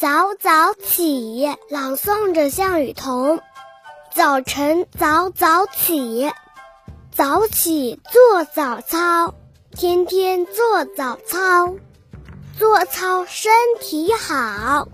早早起，朗诵着项羽童，早晨早早起，早起做早操，天天做早操。做操身体好。